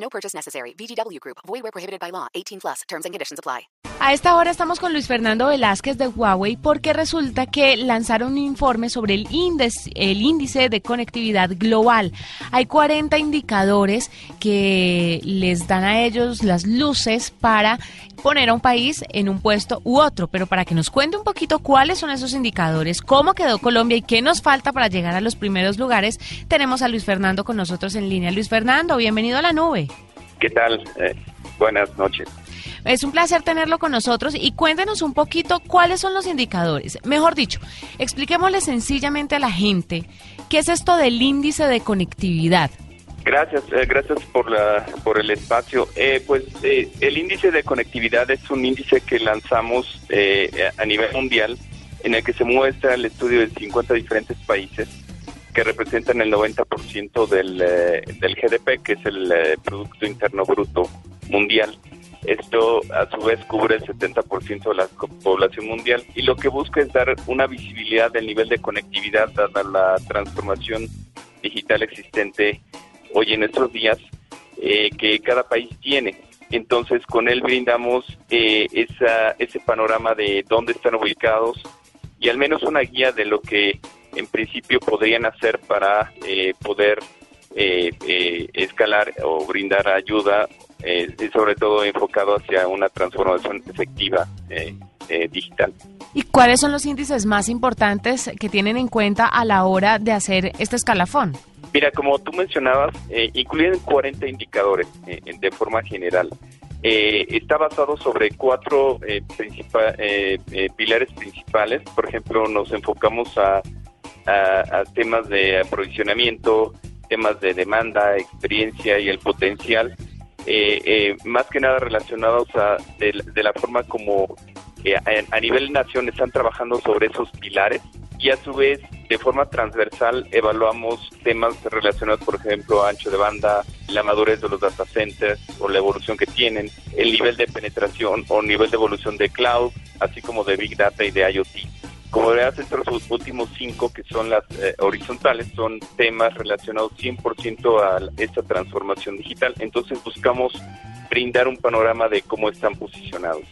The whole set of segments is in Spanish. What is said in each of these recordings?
No purchase necessary. VGW Group. Void where prohibited by law. 18 plus. Terms and conditions apply. A esta hora estamos con Luis Fernando Velázquez de Huawei porque resulta que lanzaron un informe sobre el índice, el índice de conectividad global. Hay 40 indicadores que les dan a ellos las luces para poner a un país en un puesto u otro, pero para que nos cuente un poquito cuáles son esos indicadores, cómo quedó Colombia y qué nos falta para llegar a los primeros lugares, tenemos a Luis Fernando con nosotros en línea. Luis Fernando, bienvenido a la nube. ¿Qué tal? Eh, buenas noches. Es un placer tenerlo con nosotros y cuéntenos un poquito cuáles son los indicadores. Mejor dicho, expliquémosle sencillamente a la gente qué es esto del índice de conectividad. Gracias, eh, gracias por la por el espacio. Eh, pues eh, el índice de conectividad es un índice que lanzamos a nivel mundial en el que se muestra el estudio de 50 diferentes países que representan el 90% del, del GDP, que es el Producto Interno Bruto Mundial. Esto a su vez cubre el 70% de la población mundial y lo que busca es dar una visibilidad del nivel de conectividad dada la transformación digital existente hoy en estos días eh, que cada país tiene. Entonces con él brindamos eh, esa, ese panorama de dónde están ubicados y al menos una guía de lo que en principio podrían hacer para eh, poder escalar o brindar ayuda eh, sobre todo enfocado hacia una transformación efectiva eh, eh, digital. ¿Y cuáles son los índices más importantes que tienen en cuenta a la hora de hacer este escalafón? Mira, como tú mencionabas, eh, incluyen 40 indicadores de forma general. está basado sobre cuatro pilares principales. Por ejemplo, nos enfocamos a temas de aprovisionamiento, temas de demanda, experiencia y el potencial eh, eh, más que nada relacionados a de, la forma como eh, a, nivel nación están trabajando sobre esos pilares y a su vez de forma transversal evaluamos temas relacionados, por ejemplo, a ancho de banda, la madurez de los data centers o la evolución que tienen, el nivel de penetración o nivel de evolución de cloud, así como de big data y de IoT. Como verás, estos últimos cinco, que son las eh, horizontales, son temas relacionados 100% a esta transformación digital. Entonces buscamos brindar un panorama de cómo están posicionados.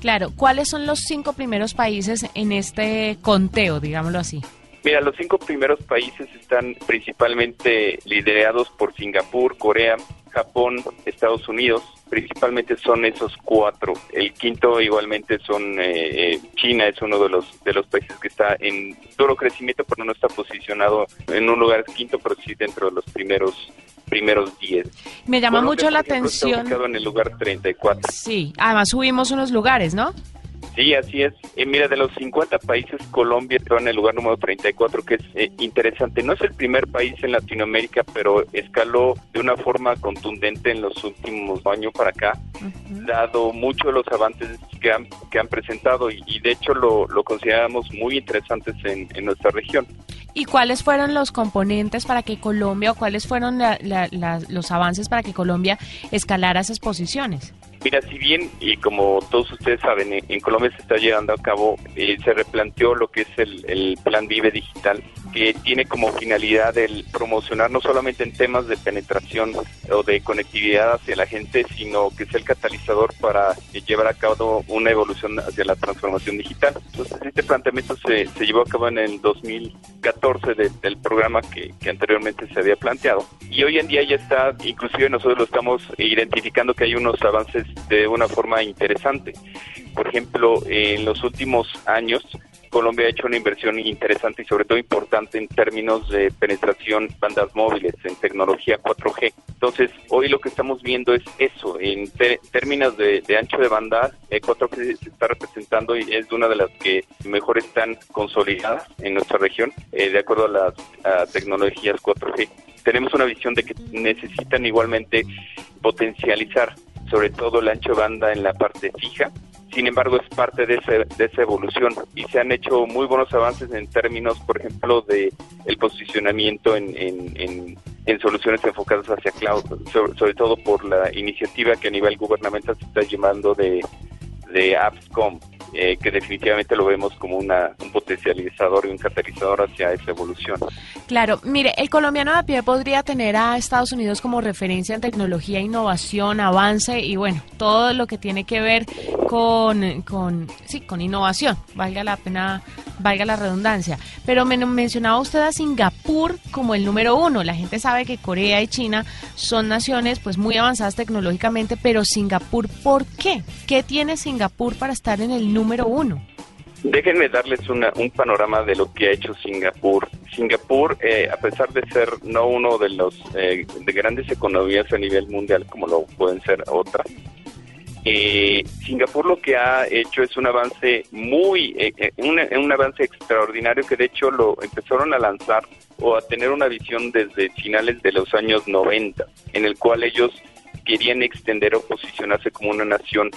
Claro, ¿cuáles son los cinco primeros países en este conteo, digámoslo así? Mira, los cinco primeros países están principalmente liderados por Singapur, Corea, Japón, Estados Unidos, principalmente son esos cuatro. El quinto igualmente son eh, eh, China, es uno de los de los países que está en duro crecimiento, pero no está posicionado en un lugar quinto, pero sí dentro de los primeros primeros diez. Me llama mucho la atención. Está ubicado en el lugar 34. Sí, además subimos unos lugares, ¿no? Sí, así es. Eh, mira, de los 50 países, Colombia está en el lugar número 34, que es eh, interesante. No es el primer país en Latinoamérica, pero escaló de una forma contundente en los últimos años para acá, dado muchos de los avances que han, que han presentado y, de hecho lo, lo consideramos muy interesantes en, en, nuestra región. ¿Y cuáles fueron los componentes para que Colombia o cuáles fueron los avances para que Colombia escalara esas posiciones? Mira, si bien, y como todos ustedes saben, en Colombia se está llevando a cabo, eh, se replanteó lo que es el, el, Plan Vive Digital, que tiene como finalidad el promocionar no solamente en temas de penetración o de conectividad hacia la gente, sino que sea el catalizador para llevar a cabo una evolución hacia la transformación digital. Entonces, este planteamiento se, llevó a cabo en el 2014 del programa que, que anteriormente se había planteado. Y hoy en día ya está, inclusive nosotros lo estamos identificando que hay unos avances de una forma interesante. Por ejemplo, en los últimos años, Colombia ha hecho una inversión interesante y sobre todo importante en términos de penetración bandas móviles, en tecnología 4G. Entonces, hoy lo que estamos viendo es eso, en términos de, ancho de banda, 4G eh, se está representando y es una de las que mejor están consolidadas en nuestra región, eh, de acuerdo a las tecnologías 4G tenemos una visión de que necesitan igualmente potencializar sobre todo el ancho banda en la parte fija. Sin embargo, es parte de, de esa evolución y se han hecho muy buenos avances en términos, por ejemplo, de el posicionamiento en, soluciones enfocadas hacia cloud, sobre, todo por la iniciativa que a nivel gubernamental se está llamando de, de AppsCom, eh, que definitivamente lo vemos como una, un potencializador y un catalizador hacia esa evolución. Claro, mire, el colombiano a pie podría tener a Estados Unidos como referencia en tecnología, innovación, avance y bueno, todo lo que tiene que ver con, con sí, con innovación, valga la pena, valga la redundancia. Pero me mencionaba usted a Singapur como el número uno. La gente sabe que Corea y China son naciones pues muy avanzadas tecnológicamente, pero Singapur, ¿por qué? ¿Qué tiene Singapur para estar en el número número uno. Déjenme darles un panorama de lo que ha hecho Singapur. Singapur, eh, a pesar de ser no uno de los eh, de grandes economías a nivel mundial como lo pueden ser otras, eh, Singapur lo que ha hecho es un avance muy, un, un avance extraordinario que de hecho lo empezaron a lanzar o a tener una visión desde finales de los años 90, en el cual ellos querían extender o posicionarse como una nación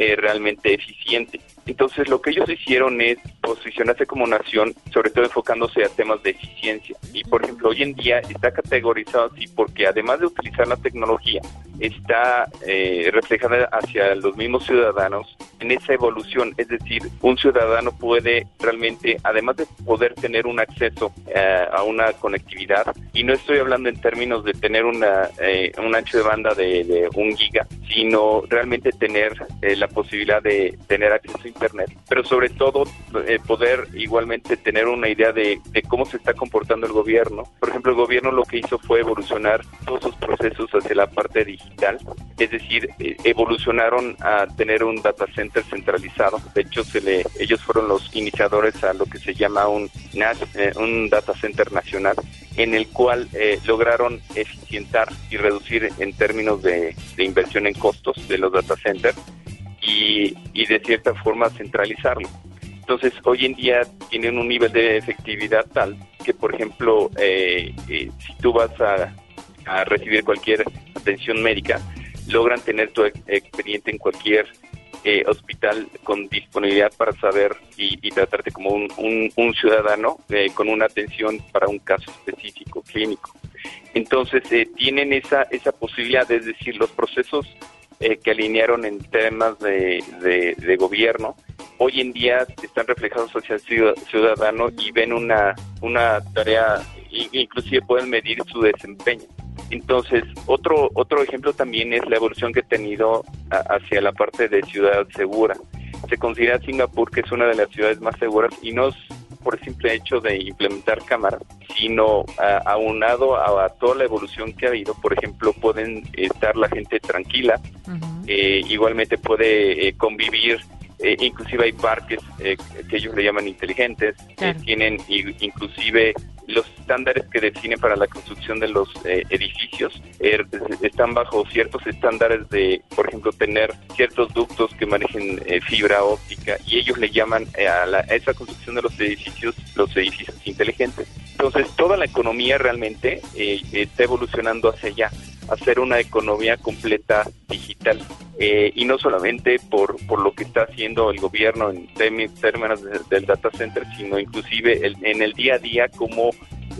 eh, realmente eficiente. Entonces lo que ellos hicieron es posicionarse como nación, sobre todo enfocándose a temas de eficiencia. Y por ejemplo, hoy en día está categorizado así porque además de utilizar la tecnología, está eh, reflejada hacia los mismos ciudadanos en esa evolución. Es decir, un ciudadano puede realmente, además de poder tener un acceso eh, a una conectividad, y no estoy hablando en términos de tener una, eh, un ancho de banda de, de un giga, sino realmente tener la posibilidad de tener acceso Internet, pero sobre todo eh, poder igualmente tener una idea de, cómo se está comportando el gobierno. Por ejemplo, el gobierno lo que hizo fue evolucionar todos sus procesos hacia la parte digital, es decir, eh, evolucionaron a tener un data center centralizado. De hecho, se le, ellos fueron los iniciadores a lo que se llama un, eh, un data center nacional en el cual lograron eficientar y reducir en términos de, de, inversión en costos de los data centers y, de cierta forma centralizarlo. Entonces, hoy en día tienen un nivel de efectividad tal que, por ejemplo, eh, eh, si tú vas a, recibir cualquier atención médica, logran tener tu expediente en cualquier eh, hospital con disponibilidad para saber y, tratarte como un, un, ciudadano con una atención para un caso específico clínico. Entonces, tienen esa, esa posibilidad, es decir, los procesos eh, que alinearon en temas de, de, gobierno, hoy en día están reflejados hacia el ciudadano y ven una, una tarea, inclusive pueden medir su desempeño. Entonces, otro, otro ejemplo también es la evolución que ha tenido hacia la parte de ciudad segura. Se considera Singapur que es una de las ciudades más seguras y no por el simple hecho de implementar cámaras, sino aunado a, toda la evolución que ha habido. Por ejemplo, pueden estar la gente tranquila, eh, igualmente puede eh, convivir eh, inclusive hay parques que ellos le llaman inteligentes, que tienen inclusive los estándares que definen para la construcción de los eh, edificios er, están bajo ciertos estándares de, por ejemplo, tener ciertos ductos que manejen eh, fibra óptica y ellos le llaman eh, a, la, esa construcción de los edificios los edificios inteligentes. Entonces, toda la economía realmente está evolucionando hacia allá, hacer una economía completa digital. y no solamente por, por lo que está haciendo el gobierno en términos del data center, sino inclusive en el día a día como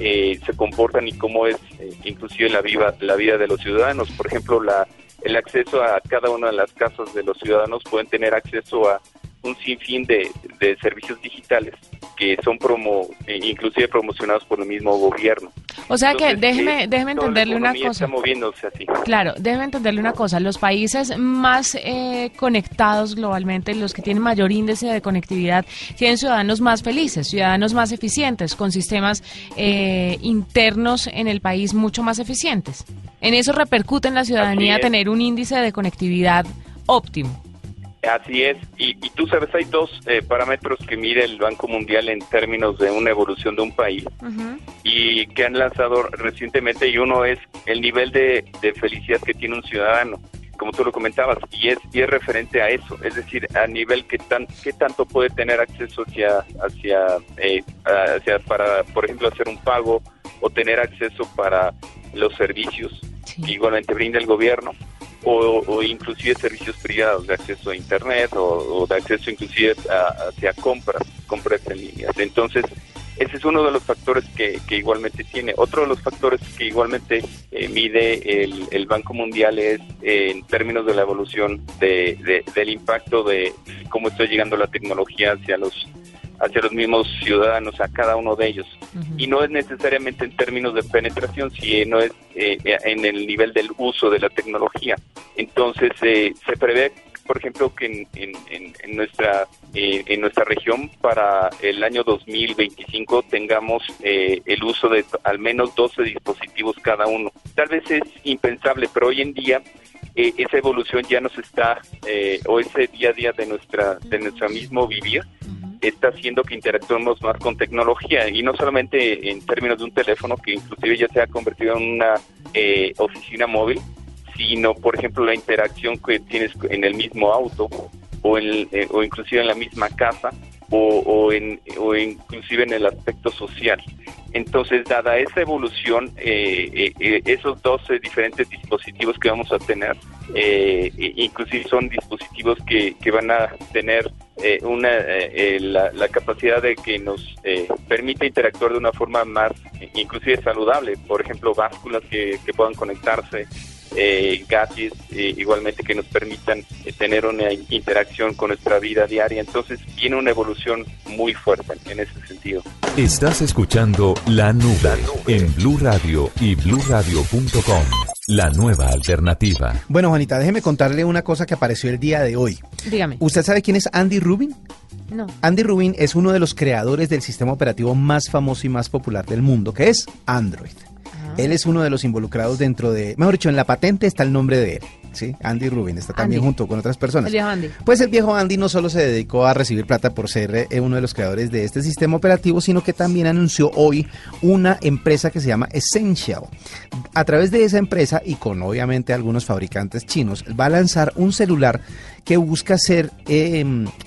eh, se comportan y cómo es eh, inclusive la vida, la vida de los ciudadanos. Por ejemplo, la, el acceso a cada una de las casas de los ciudadanos pueden tener acceso a un sinfín de, de servicios digitales que son promo, eh, inclusive promocionados por el mismo gobierno. O sea que déjeme, déjeme entenderle una cosa. Está moviéndose así. Claro, déjeme entenderle una cosa. Los países más eh, conectados globalmente, los que tienen mayor índice de conectividad, tienen ciudadanos más felices, ciudadanos más eficientes, con sistemas eh, internos en el país mucho más eficientes. En eso repercute en la ciudadanía tener un índice de conectividad óptimo. Así es, y, tú sabes, hay dos eh, parámetros que mide el Banco Mundial en términos de una evolución de un país y que han lanzado recientemente y uno es el nivel de, felicidad que tiene un ciudadano, como tú lo comentabas, y es, y es referente a eso, es decir, a nivel que, tan, que tanto puede tener acceso hacia, hacia, eh, hacia, para, por ejemplo, hacer un pago, o, tener acceso para los servicios que igualmente brinda el gobierno. O, inclusive servicios privados de acceso a Internet o, o de acceso inclusive a- hacia compras, compras en líneas. Entonces, ese es uno de los factores que, que igualmente tiene. Otro de los factores que igualmente eh, mide el, el Banco Mundial es eh, en términos de la evolución de, de- del impacto de cómo está llegando la tecnología hacia los hacia los mismos ciudadanos, a cada uno de ellos. Y no es necesariamente en términos de penetración, sino es eh, en el nivel del uso de la tecnología. Entonces, eh, se prevé, por ejemplo, que en, en- en- en nuestra eh, en nuestra región para el año 2025 tengamos eh, el uso de al menos 12 dispositivos cada uno. Tal vez es impensable, pero hoy en día eh, esa evolución ya nos está, eh, o ese día a día de nuestra de nuestro mismo vivir, está haciendo que interactuemos más con tecnología y no solamente en términos de un teléfono que inclusive ya se ha convertido en una eh, oficina móvil, sino por ejemplo la interacción que tienes en el mismo auto o, en, eh, o inclusive en la misma casa o, o, en, o inclusive en el aspecto social. Entonces, dada esa evolución, eh, eh, eh, esos 12 diferentes dispositivos que vamos a tener, eh, eh, inclusive son dispositivos que, que van a tener eh, una eh, eh, la, la capacidad de que nos eh, permita interactuar de una forma más, eh, inclusive saludable. Por ejemplo, básculas que, que puedan conectarse, eh, gadgets eh, igualmente que nos permitan eh, tener una interacción con nuestra vida diaria. Entonces, viene una evolución muy fuerte en ese sentido. Estás escuchando La Nube en Blue Radio y bluradio.com. La nueva alternativa. Bueno, Juanita, déjeme contarle una cosa que apareció el día de hoy. Dígame. ¿Usted sabe quién es Andy Rubin? No. Andy Rubin es uno de los creadores del sistema operativo más famoso y más popular del mundo, que es Android. Él es uno de los involucrados dentro de, mejor dicho, en la patente está el nombre de él, ¿sí? Andy Rubin está también Andy. junto con otras personas. El viejo Andy. Pues el viejo Andy no solo se dedicó a recibir plata por ser eh, uno de los creadores de este sistema operativo, sino que también anunció hoy una empresa que se llama Essential. A través de esa empresa y con obviamente algunos fabricantes chinos, va a lanzar un celular que busca ser eh,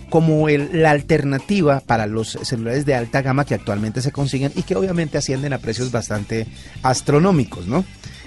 como el- la alternativa para los celulares de alta gama que actualmente se consiguen y que obviamente ascienden a precios bastante astronómicos, ¿no?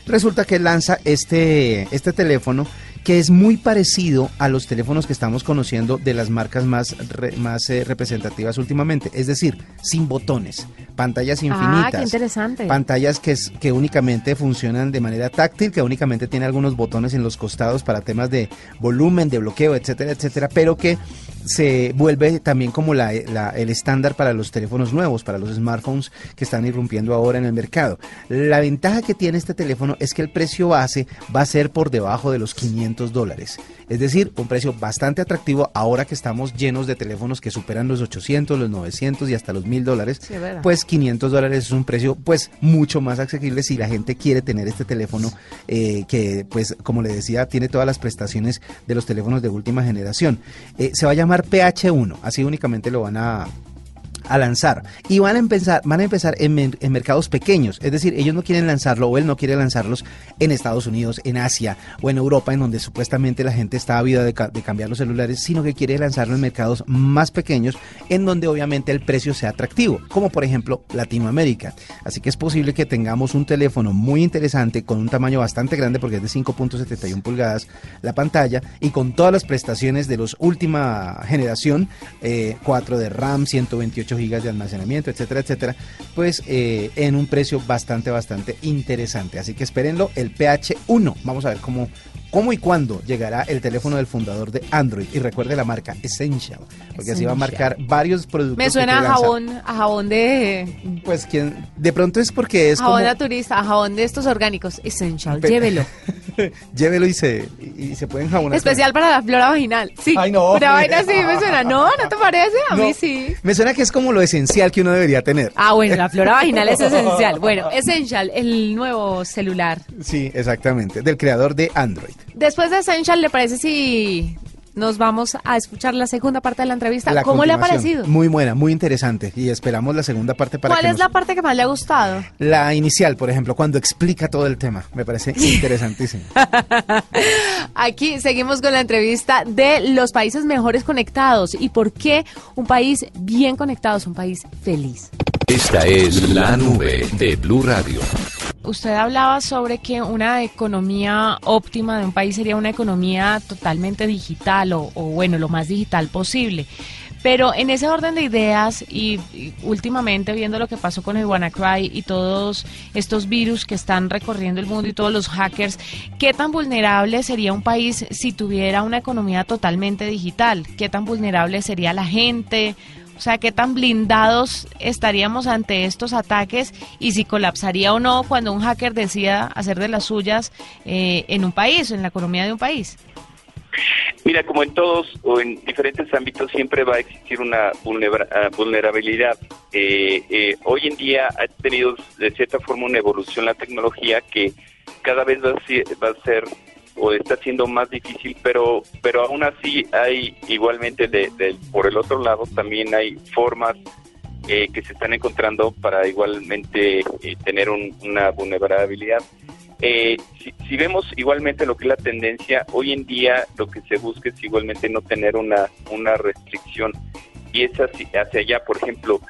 Resulta que lanza este, este teléfono que es muy parecido a los teléfonos que estamos conociendo de las marcas más, re- más eh, representativas últimamente, es decir, sin botones, pantallas infinitas. Ah, qué interesante. Pantallas que, es- que únicamente funcionan de manera táctil, que únicamente tiene algunos botones en los costados para temas de volumen, de bloqueo, etcétera, etcétera, pero que se vuelve también como la, la- el estándar para los teléfonos nuevos, para los smartphones que están irrumpiendo ahora en el mercado. La ventaja que tiene este teléfono es que el precio base va a ser por debajo de los 500 dólares. Es decir, un precio bastante atractivo ahora que estamos llenos de teléfonos que superan los 800, los 900 y hasta los 1000 dólares. Sí. Pues 500 dólares es un precio pues mucho más asequible si la gente quiere tener este teléfono eh, que pues como le decía tiene todas las prestaciones de los teléfonos de última generación. Eh, se va a llamar PH1, así únicamente lo van a a lanzar. Y van a empezar van a empezar en, en mercados pequeños. Es decir ellos no quieren lanzarlo o él no quiere lanzarlos en Estados Unidos en Asia o en Europa en donde supuestamente la gente está ávida de, de cambiar los celulares sino que quiere lanzarlo en mercados más pequeños en donde obviamente el precio sea atractivo como por ejemplo Latinoamérica. Así que es posible que tengamos un teléfono muy interesante con un tamaño bastante grande porque es de 5.71 pulgadas la pantalla y con todas las prestaciones de los última generación eh, 4 de RAM 128 gigas de almacenamiento etcétera etcétera pues eh, en un precio bastante bastante interesante. Así que espérenlo el PH1 vamos a ver cómo cómo y cuándo llegará el teléfono del fundador de Android. Y recuerde la marca Essential porque así va a marcar varios productos Me que suena a jabón, a jabón de pues quien de pronto es porque es jabón como naturista, a jabón de estos orgánicos. Essential, Pe- llévelo. llévelo y se y, se pueden jabonar Especial para la flora vaginal. Sí. Ay, no. Una vaina así me suena. No, ¿no te parece? A No, mí sí. Me suena que es como lo esencial que uno debería tener. Ah, bueno, la flora vaginal es esencial. Bueno, Essential, el nuevo celular. Sí, exactamente, del creador de Android. Después de Essential, ¿le parece si nos vamos a escuchar la segunda parte de la entrevista? La ¿Cómo le ha parecido? Muy buena, muy interesante y esperamos la segunda parte para ¿Cuál que es nos- la parte que más le ha gustado? la inicial, por ejemplo, cuando explica todo el tema. Me parece interesantísimo. Aquí seguimos con la entrevista de los países mejores conectados y por qué un país bien conectado es un país feliz. Esta es La Nube de Blue Radio. Usted hablaba sobre que una economía óptima de un país sería una economía totalmente digital o, o bueno, lo más digital posible. Pero en ese orden de ideas y, y, últimamente viendo lo que pasó con el WannaCry y todos estos virus que están recorriendo el mundo y todos los hackers, ¿qué tan vulnerable sería un país si tuviera una economía totalmente digital? ¿Qué tan vulnerable sería la gente? O sea, ¿qué tan blindados estaríamos ante estos ataques y si colapsaría o no cuando un hacker decida hacer de las suyas eh, en un país, en la economía de un país? Mira, como en todos o en diferentes ámbitos siempre va a existir una ah, vulnerabilidad. Eh, eh, hoy en día ha tenido de cierta forma una evolución la tecnología que cada vez va a ser o está siendo más difícil, pero pero aún así hay igualmente de, por el otro lado también hay formas eh, que se están encontrando para igualmente eh, tener un, una vulnerabilidad. Eh, si, si, vemos igualmente lo que es la tendencia, hoy en día lo que se busca es igualmente no tener una, una restricción y es hacia, hacia allá, por ejemplo,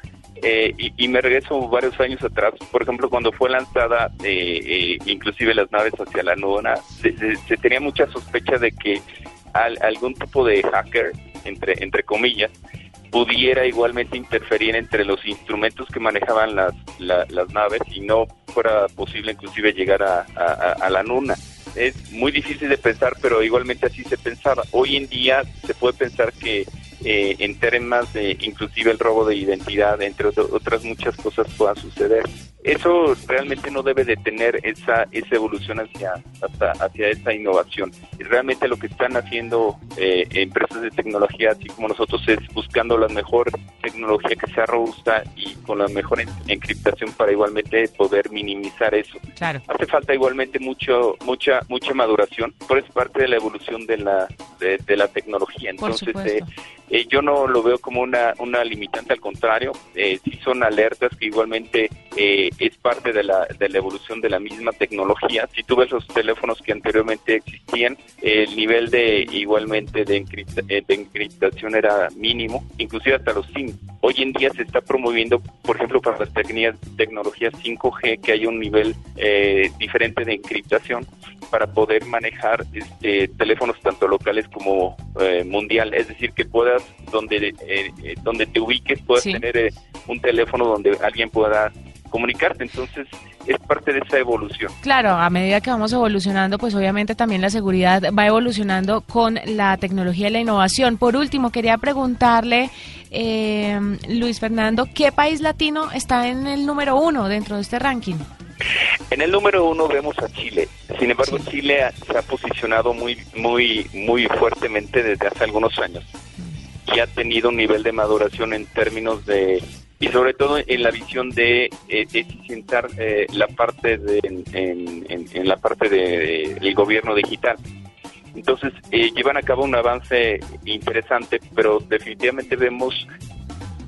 eh, y, y, me regreso varios años atrás, por ejemplo, cuando fue lanzada eh, eh, inclusive las naves hacia la luna, se, se, tenía mucha sospecha de que al, algún tipo de hacker, entre, entre comillas, pudiera igualmente interferir entre los instrumentos que manejaban las, la, las naves y no fuera posible inclusive llegar a, a, a la luna es muy difícil de pensar, pero igualmente así se pensaba. Hoy en día se puede pensar que eh, en temas de inclusive el robo de identidad, entre otras muchas cosas puedan suceder. Eso realmente no debe de tener esa, esa evolución hacia, hasta, hacia esa innovación. Y realmente lo que están haciendo eh, empresas de tecnología, así como nosotros, es buscando la mejor tecnología que sea robusta y con la mejor encriptación para igualmente poder minimizar eso. Claro. Hace falta igualmente mucho, mucha, mucha maduración, pero es parte de la evolución de la, de, de la tecnología. Entonces, eh, eh, yo no lo veo como una, una limitante, al contrario, eh, sí son alertas que igualmente eh, es parte de la, de la evolución de la misma tecnología. Si tú ves los teléfonos que anteriormente existían, el nivel de igualmente de, encripta, de encriptación era mínimo, inclusive hasta los SIM. Hoy en día se está promoviendo, por ejemplo, para las tecnologías 5G, que hay un nivel eh, diferente de encriptación para poder manejar este, teléfonos tanto locales como eh, mundial, es decir, que puedas, donde, eh, donde te ubiques, puedas sí. tener un teléfono donde alguien pueda comunicarte. Entonces, es parte de esa evolución. Claro, a medida que vamos evolucionando, pues obviamente también la seguridad va evolucionando con la tecnología y la innovación. Por último, quería preguntarle, eh, Luis Fernando, ¿qué país latino está en el número uno dentro de este ranking? En el número uno vemos a Chile. Sin embargo, sí. Chile se ha posicionado muy, muy, muy fuertemente desde hace algunos años y ha tenido un nivel de maduración en términos de y sobre todo en la visión de eh, eficientar eh, la parte de en, en, en la parte del de, gobierno digital. Entonces eh, llevan a cabo un avance interesante, pero definitivamente vemos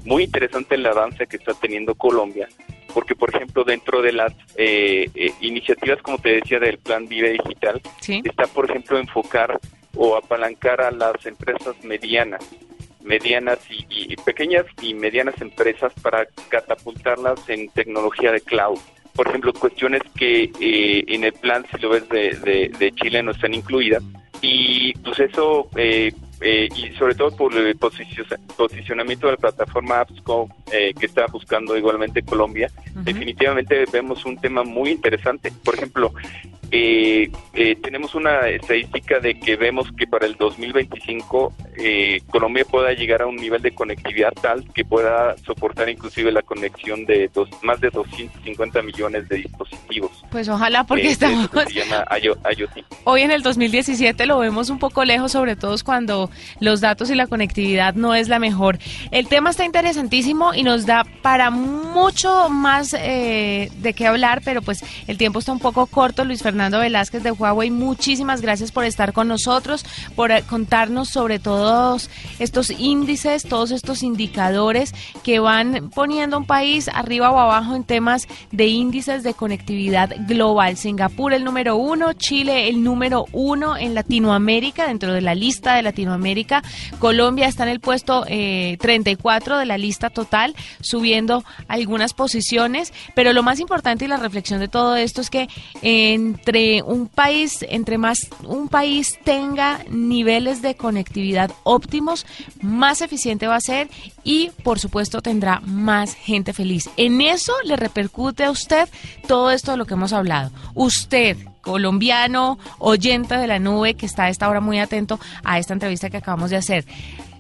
muy interesante el avance que está teniendo Colombia, porque por ejemplo dentro de las eh, eh, iniciativas, como te decía, del Plan Vive Digital, ¿Sí? está por ejemplo enfocar o apalancar a las empresas medianas medianas y, y, pequeñas y medianas empresas para catapultarlas en tecnología de cloud. Por ejemplo, cuestiones que eh, en el plan, si lo ves, de, de, de Chile no están incluidas. Y pues eso, eh, eh, y sobre todo por el posicionamiento de la plataforma AppSco eh, que está buscando igualmente Colombia, uh -huh. definitivamente vemos un tema muy interesante. Por ejemplo, eh, eh, tenemos una estadística de que vemos que para el 2025 eh, Colombia pueda llegar a un nivel de conectividad tal que pueda soportar inclusive la conexión de dos, más de 250 millones de dispositivos. Pues ojalá porque estamos... Se llama IoT. Hoy en el 2017 lo vemos un poco lejos, sobre todo cuando los datos y la conectividad no es la mejor. El tema está interesantísimo y nos da para mucho más eh, de qué hablar, pero pues el tiempo está un poco corto, Luis Fernando Fernando Velázquez de Huawei, muchísimas gracias por estar con nosotros, por eh, contarnos sobre todos estos índices, todos estos indicadores que van poniendo un país arriba o abajo en temas de índices de conectividad global. Singapur el número uno, Chile el número uno en Latinoamérica, dentro de la lista de Latinoamérica. Colombia está en el puesto eh, 34 de la lista total, subiendo algunas posiciones, pero lo más importante y la reflexión de todo esto es que entre un país, entre más un país tenga niveles de conectividad óptimos, más eficiente va a ser y por supuesto tendrá más gente feliz. En eso le repercute a usted todo esto de lo que hemos hablado. Usted, colombiano, oyente de la nube, que está a esta hora muy atento a esta entrevista que acabamos de hacer.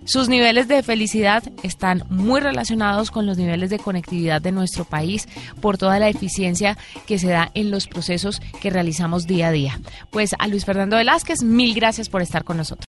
Sus niveles de felicidad están muy relacionados con los niveles de conectividad de nuestro país por toda la eficiencia que se da en los procesos que realizamos día a día. Pues a Luis Fernando Velázquez, mil gracias por estar con nosotros.